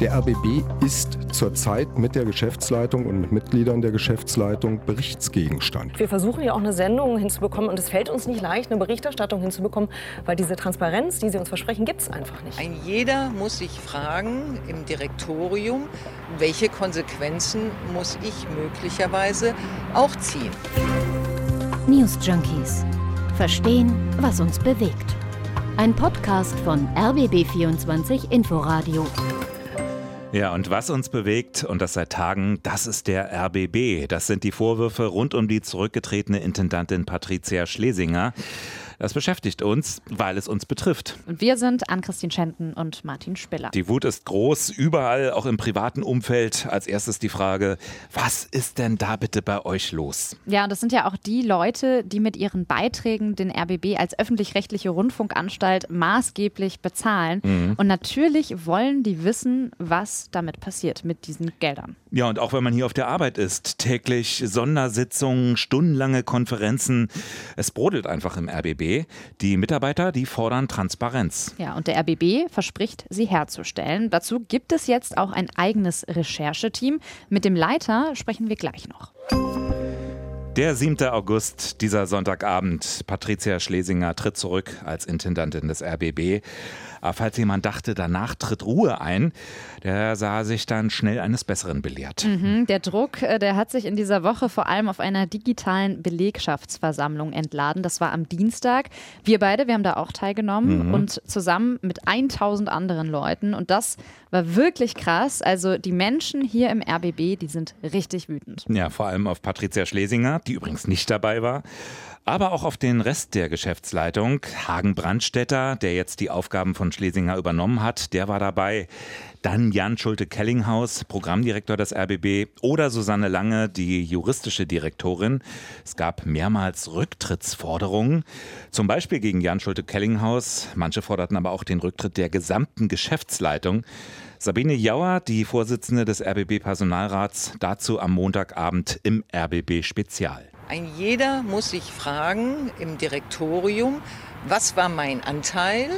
Der RBB ist zurzeit mit der Geschäftsleitung und mit Mitgliedern der Geschäftsleitung Berichtsgegenstand. Wir versuchen ja auch eine Sendung hinzubekommen und es fällt uns nicht leicht, eine Berichterstattung hinzubekommen, weil diese Transparenz, die Sie uns versprechen, gibt es einfach nicht. Ein jeder muss sich fragen im Direktorium, welche Konsequenzen muss ich möglicherweise auch ziehen. News Junkies. Verstehen, was uns bewegt. Ein Podcast von RBB24 Inforadio. Ja, und was uns bewegt, und das seit Tagen, das ist der RBB. Das sind die Vorwürfe rund um die zurückgetretene Intendantin Patricia Schlesinger. Das beschäftigt uns, weil es uns betrifft. Und wir sind Ann-Christine Schenten und Martin Spiller. Die Wut ist groß, überall, auch im privaten Umfeld. Als erstes die Frage, was ist denn da bitte bei euch los? Ja, und das sind ja auch die Leute, die mit ihren Beiträgen den RBB als öffentlich-rechtliche Rundfunkanstalt maßgeblich bezahlen. Mhm. Und natürlich wollen die wissen, was damit passiert mit diesen Geldern. Ja, und auch wenn man hier auf der Arbeit ist, täglich Sondersitzungen, stundenlange Konferenzen. Es brodelt einfach im RBB. Die Mitarbeiter, die fordern Transparenz. Ja, und der RBB verspricht, sie herzustellen. Dazu gibt es jetzt auch ein eigenes Rechercheteam. Mit dem Leiter sprechen wir gleich noch. Der 7. August, dieser Sonntagabend. Patricia Schlesinger tritt zurück als Intendantin des RBB. Aber falls jemand dachte, danach tritt Ruhe ein, der sah sich dann schnell eines Besseren belehrt. Mhm, der Druck, äh, der hat sich in dieser Woche vor allem auf einer digitalen Belegschaftsversammlung entladen. Das war am Dienstag. Wir beide, wir haben da auch teilgenommen mhm. und zusammen mit 1000 anderen Leuten. Und das war wirklich krass. Also die Menschen hier im RBB, die sind richtig wütend. Ja, vor allem auf Patricia Schlesinger, die übrigens nicht dabei war aber auch auf den Rest der Geschäftsleitung. Hagen Brandstetter, der jetzt die Aufgaben von Schlesinger übernommen hat, der war dabei. Dann Jan Schulte-Kellinghaus, Programmdirektor des RBB oder Susanne Lange, die juristische Direktorin. Es gab mehrmals Rücktrittsforderungen, zum Beispiel gegen Jan Schulte-Kellinghaus. Manche forderten aber auch den Rücktritt der gesamten Geschäftsleitung. Sabine Jauer, die Vorsitzende des RBB Personalrats, dazu am Montagabend im RBB Spezial. Ein jeder muss sich fragen im Direktorium, was war mein Anteil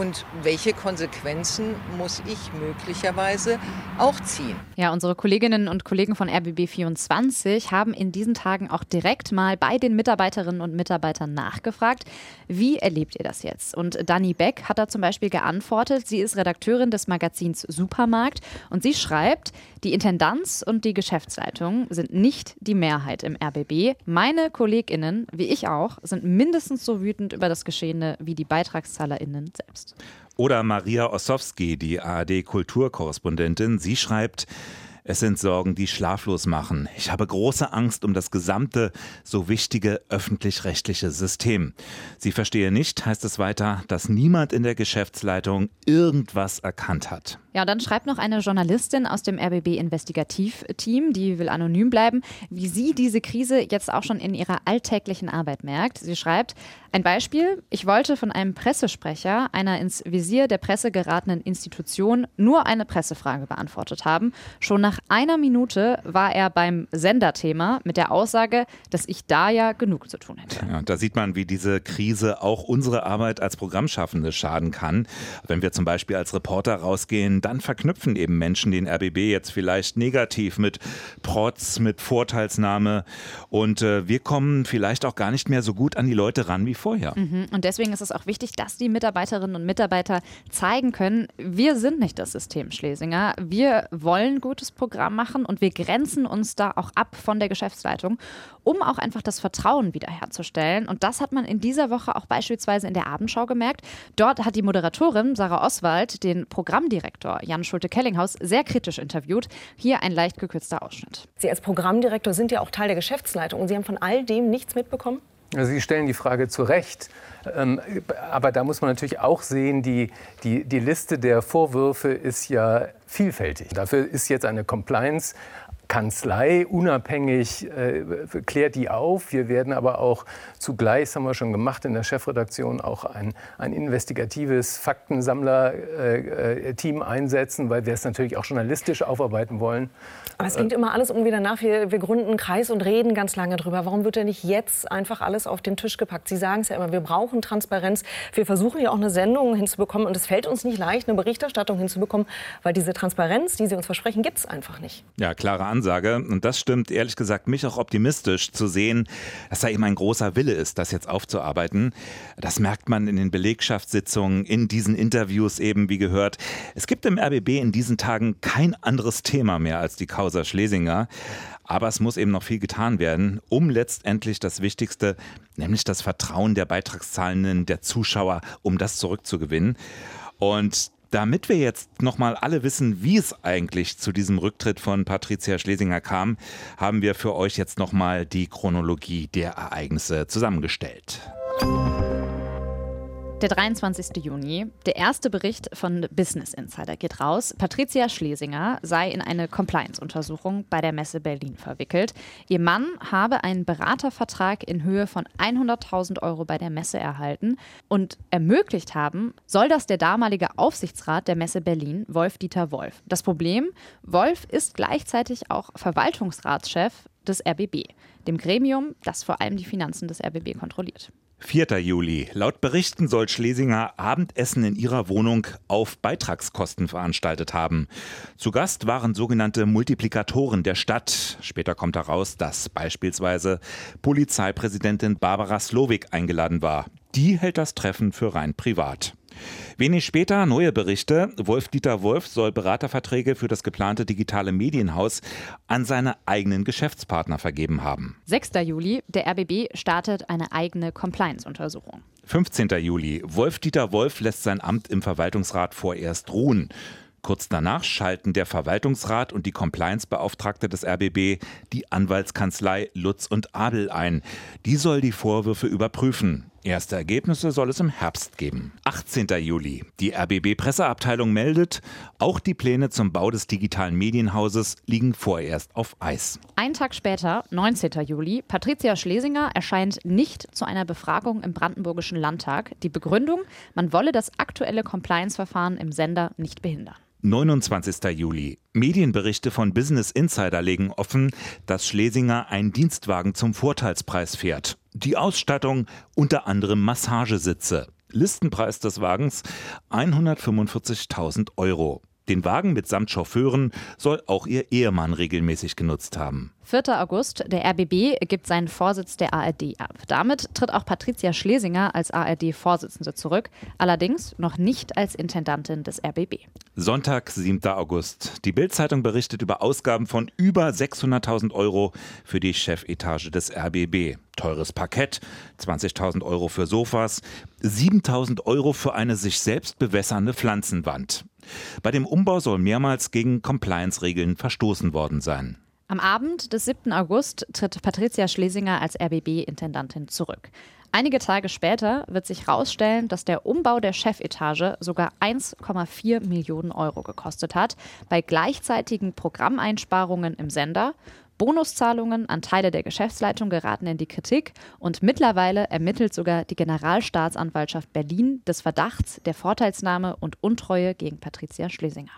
und welche Konsequenzen muss ich möglicherweise auch ziehen. Ja, unsere Kolleginnen und Kollegen von RBB24 haben in diesen Tagen auch direkt mal bei den Mitarbeiterinnen und Mitarbeitern nachgefragt, wie erlebt ihr das jetzt? Und Dani Beck hat da zum Beispiel geantwortet, sie ist Redakteurin des Magazins Supermarkt und sie schreibt, die Intendanz und die Geschäftsleitung sind nicht die Mehrheit im RBB. Meine KollegInnen, wie ich auch, sind mindestens so wütend über das Geschehene wie die BeitragszahlerInnen selbst. Oder Maria Ossowski, die ARD-Kulturkorrespondentin, sie schreibt, es sind Sorgen, die schlaflos machen. Ich habe große Angst um das gesamte, so wichtige öffentlich-rechtliche System. Sie verstehe nicht, heißt es weiter, dass niemand in der Geschäftsleitung irgendwas erkannt hat. Ja, dann schreibt noch eine Journalistin aus dem RBB Investigativteam, die will anonym bleiben, wie sie diese Krise jetzt auch schon in ihrer alltäglichen Arbeit merkt. Sie schreibt, ein Beispiel, ich wollte von einem Pressesprecher einer ins Visier der Presse geratenen Institution nur eine Pressefrage beantwortet haben. Schon nach einer Minute war er beim Senderthema mit der Aussage, dass ich da ja genug zu tun hätte. Ja, da sieht man, wie diese Krise auch unsere Arbeit als Programmschaffende schaden kann. Wenn wir zum Beispiel als Reporter rausgehen, dann verknüpfen eben Menschen den RBB jetzt vielleicht negativ mit Protz, mit Vorteilsnahme und äh, wir kommen vielleicht auch gar nicht mehr so gut an die Leute ran wie vorher. Mhm. Und deswegen ist es auch wichtig, dass die Mitarbeiterinnen und Mitarbeiter zeigen können, wir sind nicht das System Schlesinger, wir wollen gutes Programm machen und wir grenzen uns da auch ab von der Geschäftsleitung, um auch einfach das Vertrauen wiederherzustellen. Und das hat man in dieser Woche auch beispielsweise in der Abendschau gemerkt. Dort hat die Moderatorin Sarah Oswald den Programmdirektor Direktor Jan Schulte-Kellinghaus sehr kritisch interviewt. Hier ein leicht gekürzter Ausschnitt. Sie als Programmdirektor sind ja auch Teil der Geschäftsleitung und Sie haben von all dem nichts mitbekommen? Also Sie stellen die Frage zu Recht. Ähm, aber da muss man natürlich auch sehen, die, die, die Liste der Vorwürfe ist ja vielfältig. Dafür ist jetzt eine Compliance Kanzlei unabhängig, äh, klärt die auf. Wir werden aber auch zugleich, das haben wir schon gemacht in der Chefredaktion, auch ein, ein investigatives Faktensammler-Team einsetzen, weil wir es natürlich auch journalistisch aufarbeiten wollen. Aber es klingt immer alles irgendwie danach, wir, wir gründen einen Kreis und reden ganz lange drüber. Warum wird denn nicht jetzt einfach alles auf den Tisch gepackt? Sie sagen es ja immer, wir brauchen Transparenz. Wir versuchen ja auch eine Sendung hinzubekommen und es fällt uns nicht leicht, eine Berichterstattung hinzubekommen, weil diese Transparenz, die Sie uns versprechen, gibt es einfach nicht. Ja, klare Ansage. Und das stimmt ehrlich gesagt mich auch optimistisch zu sehen, dass da eben ein großer Wille ist, das jetzt aufzuarbeiten. Das merkt man in den Belegschaftssitzungen, in diesen Interviews eben, wie gehört. Es gibt im RBB in diesen Tagen kein anderes Thema mehr als die Causa Schlesinger. Aber es muss eben noch viel getan werden, um letztendlich das Wichtigste, nämlich das Vertrauen der Beitragszahlenden, der Zuschauer, um das zurückzugewinnen. Und damit wir jetzt nochmal alle wissen, wie es eigentlich zu diesem Rücktritt von Patricia Schlesinger kam, haben wir für euch jetzt nochmal die Chronologie der Ereignisse zusammengestellt. Der 23. Juni. Der erste Bericht von Business Insider geht raus. Patricia Schlesinger sei in eine Compliance-Untersuchung bei der Messe Berlin verwickelt. Ihr Mann habe einen Beratervertrag in Höhe von 100.000 Euro bei der Messe erhalten und ermöglicht haben, soll das der damalige Aufsichtsrat der Messe Berlin, Wolf-Dieter Wolf. Das Problem, Wolf ist gleichzeitig auch Verwaltungsratschef des RBB, dem Gremium, das vor allem die Finanzen des RBB kontrolliert. 4. Juli. Laut Berichten soll Schlesinger Abendessen in ihrer Wohnung auf Beitragskosten veranstaltet haben. Zu Gast waren sogenannte Multiplikatoren der Stadt. Später kommt heraus, dass beispielsweise Polizeipräsidentin Barbara Slowik eingeladen war. Die hält das Treffen für rein privat. Wenig später neue Berichte. Wolf-Dieter Wolf soll Beraterverträge für das geplante digitale Medienhaus an seine eigenen Geschäftspartner vergeben haben. 6. Juli. Der RBB startet eine eigene Compliance-Untersuchung. 15. Juli. Wolf-Dieter Wolf lässt sein Amt im Verwaltungsrat vorerst ruhen. Kurz danach schalten der Verwaltungsrat und die Compliance-Beauftragte des RBB die Anwaltskanzlei Lutz und Abel ein. Die soll die Vorwürfe überprüfen. Erste Ergebnisse soll es im Herbst geben. 18. Juli. Die RBB-Presseabteilung meldet, auch die Pläne zum Bau des digitalen Medienhauses liegen vorerst auf Eis. Ein Tag später, 19. Juli, Patricia Schlesinger erscheint nicht zu einer Befragung im Brandenburgischen Landtag. Die Begründung, man wolle das aktuelle Compliance-Verfahren im Sender nicht behindern. 29. Juli. Medienberichte von Business Insider legen offen, dass Schlesinger einen Dienstwagen zum Vorteilspreis fährt. Die Ausstattung unter anderem Massagesitze. Listenpreis des Wagens 145.000 Euro. Den Wagen mitsamt Chauffeuren soll auch ihr Ehemann regelmäßig genutzt haben. 4. August, der RBB gibt seinen Vorsitz der ARD ab. Damit tritt auch Patricia Schlesinger als ARD-Vorsitzende zurück, allerdings noch nicht als Intendantin des RBB. Sonntag, 7. August. Die Bild-Zeitung berichtet über Ausgaben von über 600.000 Euro für die Chefetage des RBB. Teures Parkett, 20.000 Euro für Sofas, 7.000 Euro für eine sich selbst bewässernde Pflanzenwand. Bei dem Umbau soll mehrmals gegen Compliance-Regeln verstoßen worden sein. Am Abend des 7. August tritt Patricia Schlesinger als RBB-Intendantin zurück. Einige Tage später wird sich herausstellen, dass der Umbau der Chefetage sogar 1,4 Millionen Euro gekostet hat, bei gleichzeitigen Programmeinsparungen im Sender Bonuszahlungen an Teile der Geschäftsleitung geraten in die Kritik und mittlerweile ermittelt sogar die Generalstaatsanwaltschaft Berlin des Verdachts der Vorteilsnahme und Untreue gegen Patricia Schlesinger.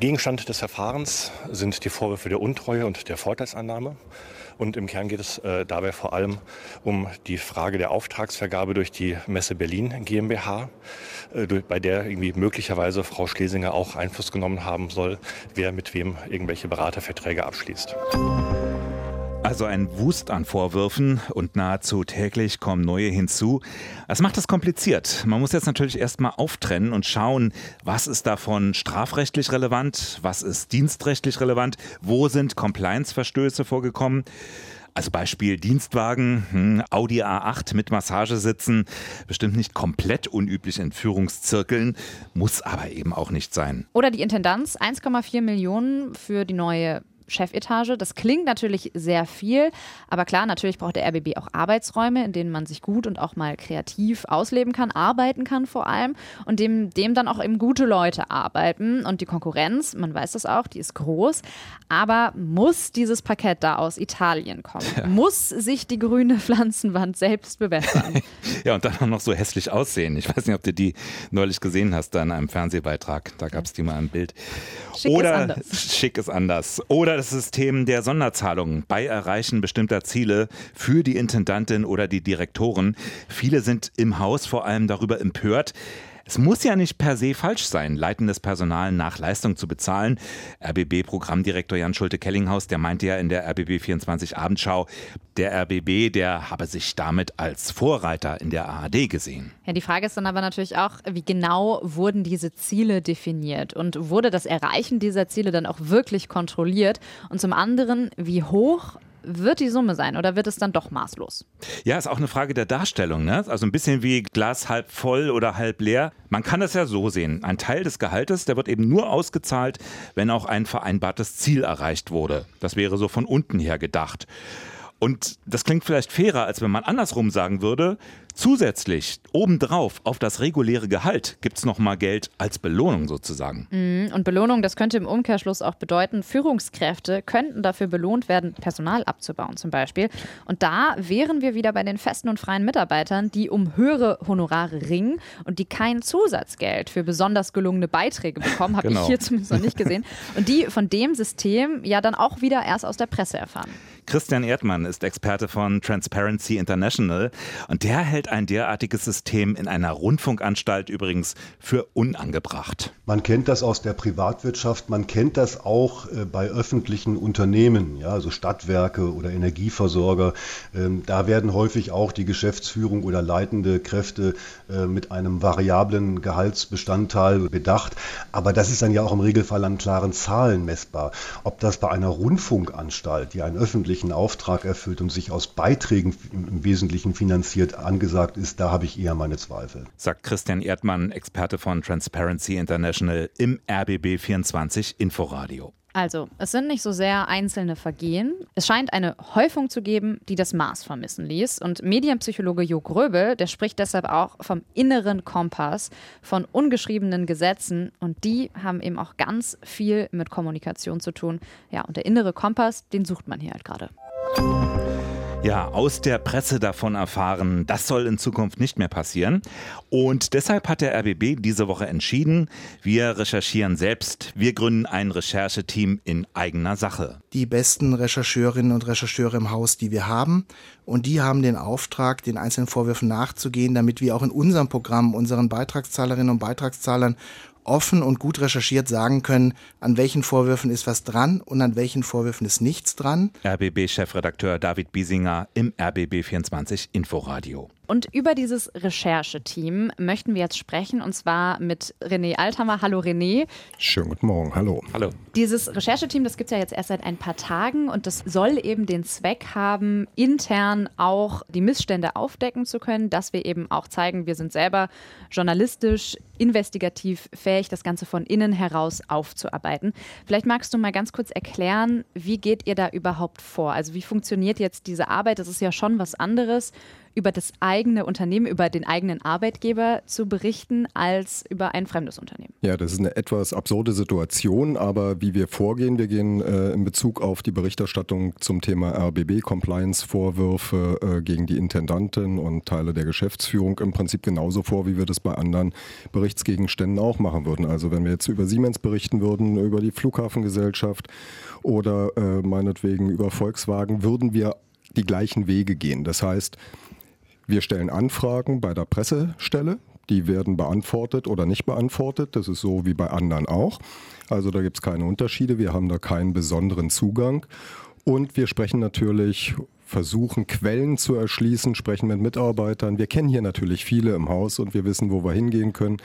Gegenstand des Verfahrens sind die Vorwürfe der Untreue und der Vorteilsannahme. Und im Kern geht es äh, dabei vor allem um die Frage der Auftragsvergabe durch die Messe Berlin GmbH, äh, bei der irgendwie möglicherweise Frau Schlesinger auch Einfluss genommen haben soll, wer mit wem irgendwelche Beraterverträge abschließt. Also ein Wust an Vorwürfen und nahezu täglich kommen neue hinzu. Das macht es kompliziert. Man muss jetzt natürlich erstmal auftrennen und schauen, was ist davon strafrechtlich relevant, was ist dienstrechtlich relevant, wo sind Compliance-Verstöße vorgekommen. Also Beispiel Dienstwagen, hm, Audi A8 mit Massagesitzen, bestimmt nicht komplett unüblich in Führungszirkeln, muss aber eben auch nicht sein. Oder die Intendanz, 1,4 Millionen für die neue Chefetage. Das klingt natürlich sehr viel, aber klar, natürlich braucht der RBB auch Arbeitsräume, in denen man sich gut und auch mal kreativ ausleben kann, arbeiten kann vor allem und dem, dem dann auch eben gute Leute arbeiten. Und die Konkurrenz, man weiß das auch, die ist groß. Aber muss dieses Parkett da aus Italien kommen? Ja. Muss sich die grüne Pflanzenwand selbst bewässern? ja, und dann auch noch so hässlich aussehen. Ich weiß nicht, ob du die neulich gesehen hast da in einem Fernsehbeitrag. Da gab es die mal im Bild. Schick Oder ist anders. schick ist anders. Oder das System der Sonderzahlungen bei Erreichen bestimmter Ziele für die Intendantin oder die Direktoren. Viele sind im Haus vor allem darüber empört, es muss ja nicht per se falsch sein, leitendes Personal nach Leistung zu bezahlen. RBB-Programmdirektor Jan Schulte-Kellinghaus, der meinte ja in der RBB 24 Abendschau, der RBB, der habe sich damit als Vorreiter in der ARD gesehen. Ja, die Frage ist dann aber natürlich auch, wie genau wurden diese Ziele definiert und wurde das Erreichen dieser Ziele dann auch wirklich kontrolliert? Und zum anderen, wie hoch wird die Summe sein oder wird es dann doch maßlos? Ja, ist auch eine Frage der Darstellung. Ne? Also ein bisschen wie Glas halb voll oder halb leer. Man kann das ja so sehen. Ein Teil des Gehaltes, der wird eben nur ausgezahlt, wenn auch ein vereinbartes Ziel erreicht wurde. Das wäre so von unten her gedacht. Und das klingt vielleicht fairer, als wenn man andersrum sagen würde, zusätzlich obendrauf auf das reguläre Gehalt gibt es nochmal Geld als Belohnung sozusagen. Mhm, und Belohnung, das könnte im Umkehrschluss auch bedeuten, Führungskräfte könnten dafür belohnt werden, Personal abzubauen zum Beispiel. Und da wären wir wieder bei den festen und freien Mitarbeitern, die um höhere Honorare ringen und die kein Zusatzgeld für besonders gelungene Beiträge bekommen, habe genau. ich hier zumindest noch nicht gesehen. Und die von dem System ja dann auch wieder erst aus der Presse erfahren. Christian Erdmann ist Experte von Transparency International und der hält ein derartiges System in einer Rundfunkanstalt übrigens für unangebracht. Man kennt das aus der Privatwirtschaft, man kennt das auch äh, bei öffentlichen Unternehmen, ja, also Stadtwerke oder Energieversorger. Ähm, da werden häufig auch die Geschäftsführung oder leitende Kräfte äh, mit einem variablen Gehaltsbestandteil bedacht. Aber das ist dann ja auch im Regelfall an klaren Zahlen messbar. Ob das bei einer Rundfunkanstalt, die einen öffentlichen öffentlichen Auftrag erfüllt und sich aus Beiträgen im Wesentlichen finanziert, angesagt ist, da habe ich eher meine Zweifel. Sagt Christian Erdmann, Experte von Transparency International im RBB 24 Inforadio. Also, es sind nicht so sehr einzelne Vergehen. Es scheint eine Häufung zu geben, die das Maß vermissen ließ. Und Medienpsychologe Jo Gröbel, der spricht deshalb auch vom inneren Kompass, von ungeschriebenen Gesetzen. Und die haben eben auch ganz viel mit Kommunikation zu tun. Ja, und der innere Kompass, den sucht man hier halt gerade ja, aus der Presse davon erfahren, das soll in Zukunft nicht mehr passieren. Und deshalb hat der RBB diese Woche entschieden, wir recherchieren selbst. Wir gründen ein Rechercheteam in eigener Sache. Die besten Rechercheurinnen und Rechercheure im Haus, die wir haben. Und die haben den Auftrag, den einzelnen Vorwürfen nachzugehen, damit wir auch in unserem Programm unseren Beitragszahlerinnen und Beitragszahlern offen und gut recherchiert sagen können, an welchen Vorwürfen ist was dran und an welchen Vorwürfen ist nichts dran. RBB-Chefredakteur David Biesinger im RBB24 Inforadio. Und über dieses Rechercheteam möchten wir jetzt sprechen und zwar mit René Althammer. Hallo René. Schönen guten Morgen, hallo. Hallo. Dieses Rechercheteam, das gibt es ja jetzt erst seit ein paar Tagen und das soll eben den Zweck haben, intern auch die Missstände aufdecken zu können, dass wir eben auch zeigen, wir sind selber journalistisch, investigativ fähig, das Ganze von innen heraus aufzuarbeiten. Vielleicht magst du mal ganz kurz erklären, wie geht ihr da überhaupt vor? Also wie funktioniert jetzt diese Arbeit? Das ist ja schon was anderes über das eigene Unternehmen, über den eigenen Arbeitgeber zu berichten, als über ein fremdes Unternehmen. Ja, das ist eine etwas absurde Situation, aber wie wir vorgehen, wir gehen äh, in Bezug auf die Berichterstattung zum Thema RBB, Compliance-Vorwürfe äh, gegen die Intendantin und Teile der Geschäftsführung im Prinzip genauso vor, wie wir das bei anderen Berichtsgegenständen auch machen würden. Also wenn wir jetzt über Siemens berichten würden, über die Flughafengesellschaft oder äh, meinetwegen über Volkswagen, würden wir die gleichen Wege gehen. Das heißt, wir stellen Anfragen bei der Pressestelle. Die werden beantwortet oder nicht beantwortet. Das ist so wie bei anderen auch. Also da gibt es keine Unterschiede. Wir haben da keinen besonderen Zugang. Und wir sprechen natürlich, versuchen Quellen zu erschließen, sprechen mit Mitarbeitern. Wir kennen hier natürlich viele im Haus und wir wissen, wo wir hingehen können.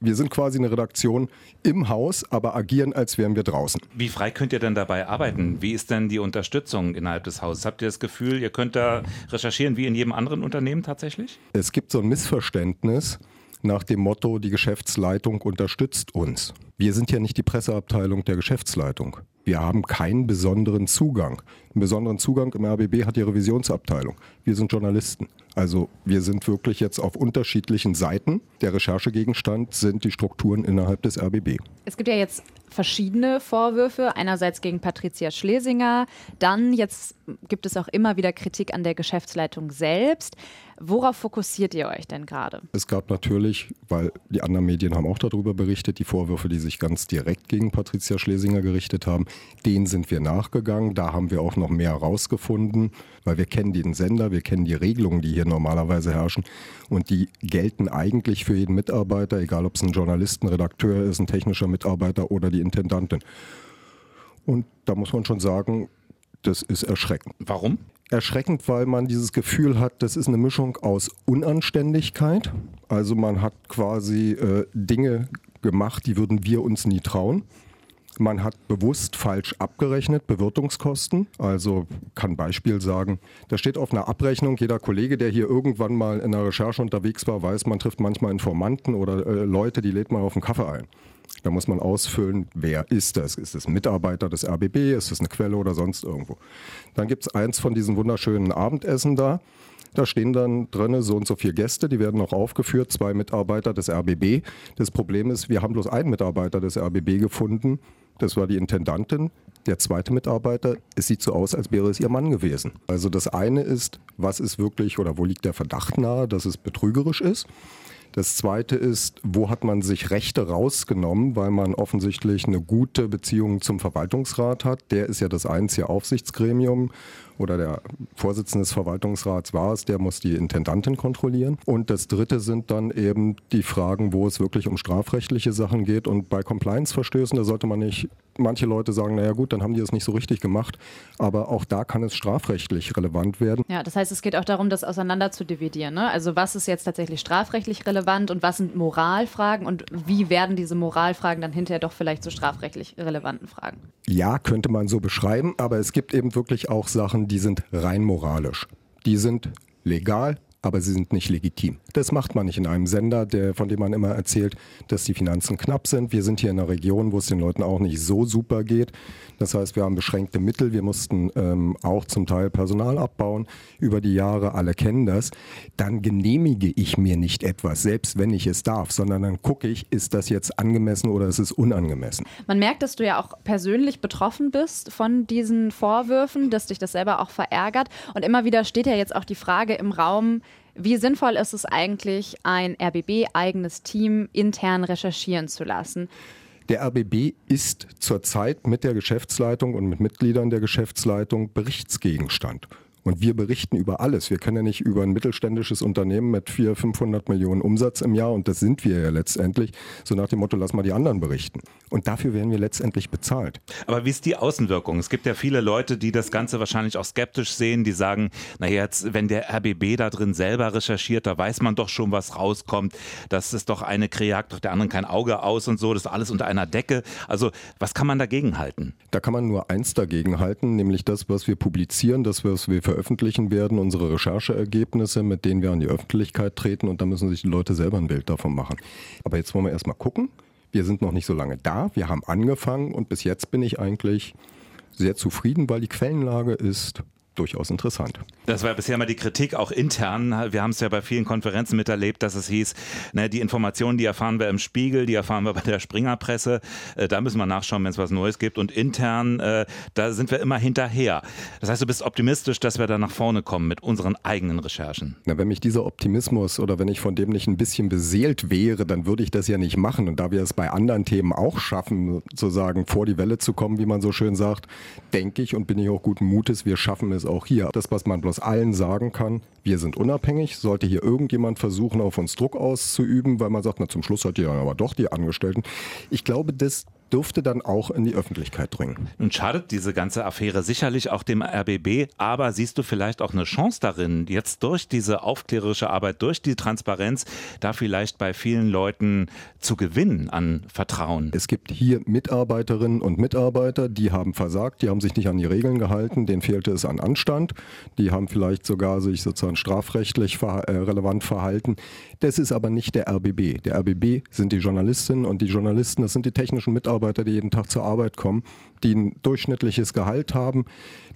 Wir sind quasi eine Redaktion im Haus, aber agieren, als wären wir draußen. Wie frei könnt ihr denn dabei arbeiten? Wie ist denn die Unterstützung innerhalb des Hauses? Habt ihr das Gefühl, ihr könnt da recherchieren wie in jedem anderen Unternehmen tatsächlich? Es gibt so ein Missverständnis nach dem Motto, die Geschäftsleitung unterstützt uns. Wir sind ja nicht die Presseabteilung der Geschäftsleitung. Wir haben keinen besonderen Zugang. Einen besonderen Zugang im RBB hat die Revisionsabteilung. Wir sind Journalisten. Also wir sind wirklich jetzt auf unterschiedlichen Seiten. Der Recherchegegenstand sind die Strukturen innerhalb des RBB. Es gibt ja jetzt verschiedene Vorwürfe. Einerseits gegen Patricia Schlesinger, dann jetzt gibt es auch immer wieder Kritik an der Geschäftsleitung selbst. Worauf fokussiert ihr euch denn gerade? Es gab natürlich, weil die anderen Medien haben auch darüber berichtet, die Vorwürfe, die sich ganz direkt gegen Patricia Schlesinger gerichtet haben. Denen sind wir nachgegangen. Da haben wir auch noch mehr herausgefunden, weil wir kennen den Sender, wir kennen die Regelungen, die hier normalerweise herrschen. Und die gelten eigentlich für jeden Mitarbeiter, egal ob es ein Journalist, ein Redakteur ist, ein technischer Mitarbeiter oder die Intendantin. Und da muss man schon sagen, das ist erschreckend. Warum? Erschreckend, weil man dieses Gefühl hat, das ist eine Mischung aus Unanständigkeit. Also man hat quasi äh, Dinge gemacht, die würden wir uns nie trauen. Man hat bewusst falsch abgerechnet, Bewirtungskosten. Also kann Beispiel sagen, da steht auf einer Abrechnung, jeder Kollege, der hier irgendwann mal in der Recherche unterwegs war, weiß, man trifft manchmal Informanten oder äh, Leute, die lädt man auf einen Kaffee ein. Da muss man ausfüllen, wer ist das? Ist es ein Mitarbeiter des RBB? Ist es eine Quelle oder sonst irgendwo? Dann gibt es eins von diesen wunderschönen Abendessen da. Da stehen dann drin so und so viele Gäste, die werden auch aufgeführt, zwei Mitarbeiter des RBB. Das Problem ist, wir haben bloß einen Mitarbeiter des RBB gefunden. Das war die Intendantin. Der zweite Mitarbeiter, es sieht so aus, als wäre es ihr Mann gewesen. Also das eine ist, was ist wirklich oder wo liegt der Verdacht nahe, dass es betrügerisch ist. Das Zweite ist, wo hat man sich Rechte rausgenommen, weil man offensichtlich eine gute Beziehung zum Verwaltungsrat hat. Der ist ja das einzige Aufsichtsgremium oder der Vorsitzende des Verwaltungsrats war es, der muss die Intendantin kontrollieren. Und das Dritte sind dann eben die Fragen, wo es wirklich um strafrechtliche Sachen geht. Und bei Compliance-Verstößen, da sollte man nicht, manche Leute sagen, naja gut, dann haben die es nicht so richtig gemacht. Aber auch da kann es strafrechtlich relevant werden. Ja, das heißt, es geht auch darum, das auseinander zu dividieren. Ne? Also was ist jetzt tatsächlich strafrechtlich relevant und was sind Moralfragen und wie werden diese Moralfragen dann hinterher doch vielleicht zu strafrechtlich relevanten Fragen? Ja, könnte man so beschreiben, aber es gibt eben wirklich auch Sachen, die sind rein moralisch. Die sind legal, aber sie sind nicht legitim. Das macht man nicht in einem Sender, der, von dem man immer erzählt, dass die Finanzen knapp sind. Wir sind hier in einer Region, wo es den Leuten auch nicht so super geht. Das heißt, wir haben beschränkte Mittel. Wir mussten ähm, auch zum Teil Personal abbauen über die Jahre. Alle kennen das. Dann genehmige ich mir nicht etwas, selbst wenn ich es darf, sondern dann gucke ich, ist das jetzt angemessen oder ist es unangemessen. Man merkt, dass du ja auch persönlich betroffen bist von diesen Vorwürfen, dass dich das selber auch verärgert. Und immer wieder steht ja jetzt auch die Frage im Raum, wie sinnvoll ist es eigentlich, ein RBB-eigenes Team intern recherchieren zu lassen? Der RBB ist zurzeit mit der Geschäftsleitung und mit Mitgliedern der Geschäftsleitung Berichtsgegenstand. Und wir berichten über alles. Wir können ja nicht über ein mittelständisches Unternehmen mit 400, 500 Millionen Umsatz im Jahr, und das sind wir ja letztendlich, so nach dem Motto, lass mal die anderen berichten. Und dafür werden wir letztendlich bezahlt. Aber wie ist die Außenwirkung? Es gibt ja viele Leute, die das Ganze wahrscheinlich auch skeptisch sehen, die sagen, naja, jetzt, wenn der RBB da drin selber recherchiert, da weiß man doch schon, was rauskommt. Das ist doch eine Kräjagd, doch der anderen kein Auge aus und so, das ist alles unter einer Decke. Also, was kann man dagegen halten? Da kann man nur eins dagegen halten, nämlich das, was wir publizieren, das, was wir veröffentlichen werden, unsere Rechercheergebnisse, mit denen wir an die Öffentlichkeit treten und da müssen sich die Leute selber ein Bild davon machen. Aber jetzt wollen wir erstmal gucken. Wir sind noch nicht so lange da, wir haben angefangen und bis jetzt bin ich eigentlich sehr zufrieden, weil die Quellenlage ist durchaus interessant. Das war bisher mal die Kritik, auch intern. Wir haben es ja bei vielen Konferenzen miterlebt, dass es hieß, ne, die Informationen, die erfahren wir im Spiegel, die erfahren wir bei der Springerpresse. Äh, da müssen wir nachschauen, wenn es was Neues gibt. Und intern, äh, da sind wir immer hinterher. Das heißt, du bist optimistisch, dass wir da nach vorne kommen mit unseren eigenen Recherchen. Na, wenn mich dieser Optimismus oder wenn ich von dem nicht ein bisschen beseelt wäre, dann würde ich das ja nicht machen. Und da wir es bei anderen Themen auch schaffen, sozusagen vor die Welle zu kommen, wie man so schön sagt, denke ich und bin ich auch guten Mutes, wir schaffen es auch hier. Das, was man bloß allen sagen kann, wir sind unabhängig. Sollte hier irgendjemand versuchen, auf uns Druck auszuüben, weil man sagt, na zum Schluss hat ihr dann aber doch die Angestellten. Ich glaube, das dürfte dann auch in die Öffentlichkeit dringen. Nun schadet diese ganze Affäre sicherlich auch dem RBB, aber siehst du vielleicht auch eine Chance darin, jetzt durch diese aufklärerische Arbeit, durch die Transparenz, da vielleicht bei vielen Leuten zu gewinnen an Vertrauen? Es gibt hier Mitarbeiterinnen und Mitarbeiter, die haben versagt, die haben sich nicht an die Regeln gehalten, denen fehlte es an Anstand, die haben vielleicht sogar sich sozusagen strafrechtlich äh, relevant verhalten. Das ist aber nicht der RBB. Der RBB sind die Journalistinnen und die Journalisten, das sind die technischen Mitarbeiter, die jeden Tag zur Arbeit kommen, die ein durchschnittliches Gehalt haben,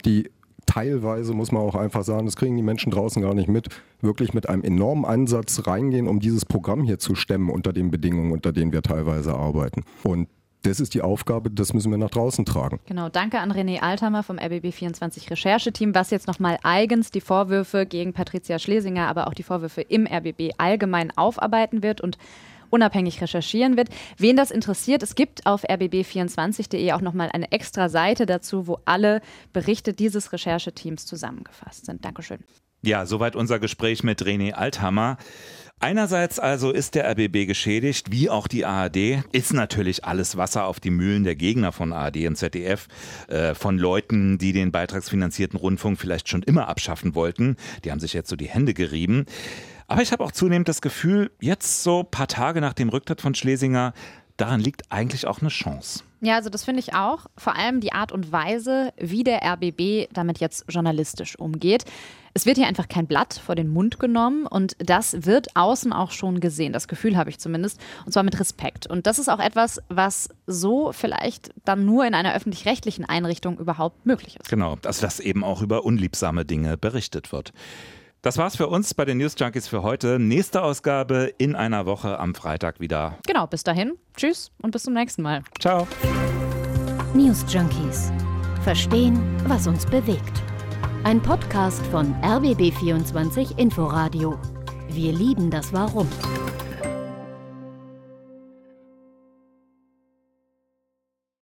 die teilweise, muss man auch einfach sagen, das kriegen die Menschen draußen gar nicht mit, wirklich mit einem enormen Ansatz reingehen, um dieses Programm hier zu stemmen unter den Bedingungen, unter denen wir teilweise arbeiten. Und das ist die Aufgabe, das müssen wir nach draußen tragen. Genau, danke an René Althammer vom RBB24 Rechercheteam, was jetzt nochmal eigens die Vorwürfe gegen Patricia Schlesinger, aber auch die Vorwürfe im RBB allgemein aufarbeiten wird und unabhängig recherchieren wird. Wen das interessiert, es gibt auf rbb24.de auch nochmal eine extra Seite dazu, wo alle Berichte dieses Rechercheteams zusammengefasst sind. Dankeschön. Ja, soweit unser Gespräch mit René Althammer. Einerseits also ist der RBB geschädigt, wie auch die ARD, ist natürlich alles Wasser auf die Mühlen der Gegner von ARD und ZDF, äh, von Leuten, die den beitragsfinanzierten Rundfunk vielleicht schon immer abschaffen wollten. Die haben sich jetzt so die Hände gerieben. Aber ich habe auch zunehmend das Gefühl, jetzt so ein paar Tage nach dem Rücktritt von Schlesinger, daran liegt eigentlich auch eine Chance. Ja, also das finde ich auch. Vor allem die Art und Weise, wie der RBB damit jetzt journalistisch umgeht. Es wird hier einfach kein Blatt vor den Mund genommen und das wird außen auch schon gesehen. Das Gefühl habe ich zumindest. Und zwar mit Respekt. Und das ist auch etwas, was so vielleicht dann nur in einer öffentlich-rechtlichen Einrichtung überhaupt möglich ist. Genau, also dass eben auch über unliebsame Dinge berichtet wird. Das war's für uns bei den News Junkies für heute. Nächste Ausgabe in einer Woche am Freitag wieder. Genau, bis dahin. Tschüss und bis zum nächsten Mal. Ciao. News Junkies. Verstehen, was uns bewegt. Ein Podcast von RBB24 Inforadio. Wir lieben das Warum.